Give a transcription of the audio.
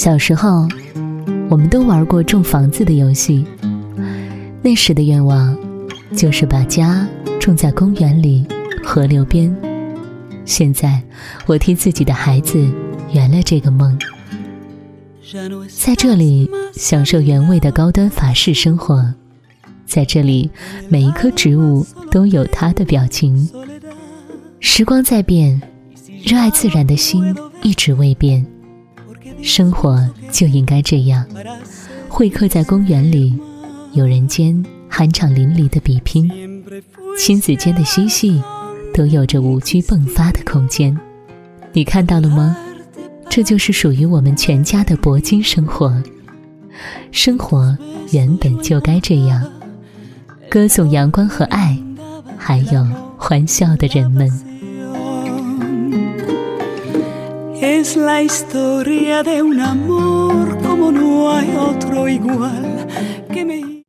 小时候，我们都玩过种房子的游戏。那时的愿望，就是把家种在公园里、河流边。现在，我替自己的孩子圆了这个梦，在这里享受原味的高端法式生活。在这里，每一棵植物都有它的表情。时光在变，热爱自然的心一直未变。生活就应该这样，会客在公园里，有人间酣畅淋漓的比拼，亲子间的嬉戏，都有着无拘迸发的空间。你看到了吗？这就是属于我们全家的铂金生活。生活原本就该这样。歌颂阳光和爱，还有欢笑的人们。Es la historia de un amor como no hay otro igual que me...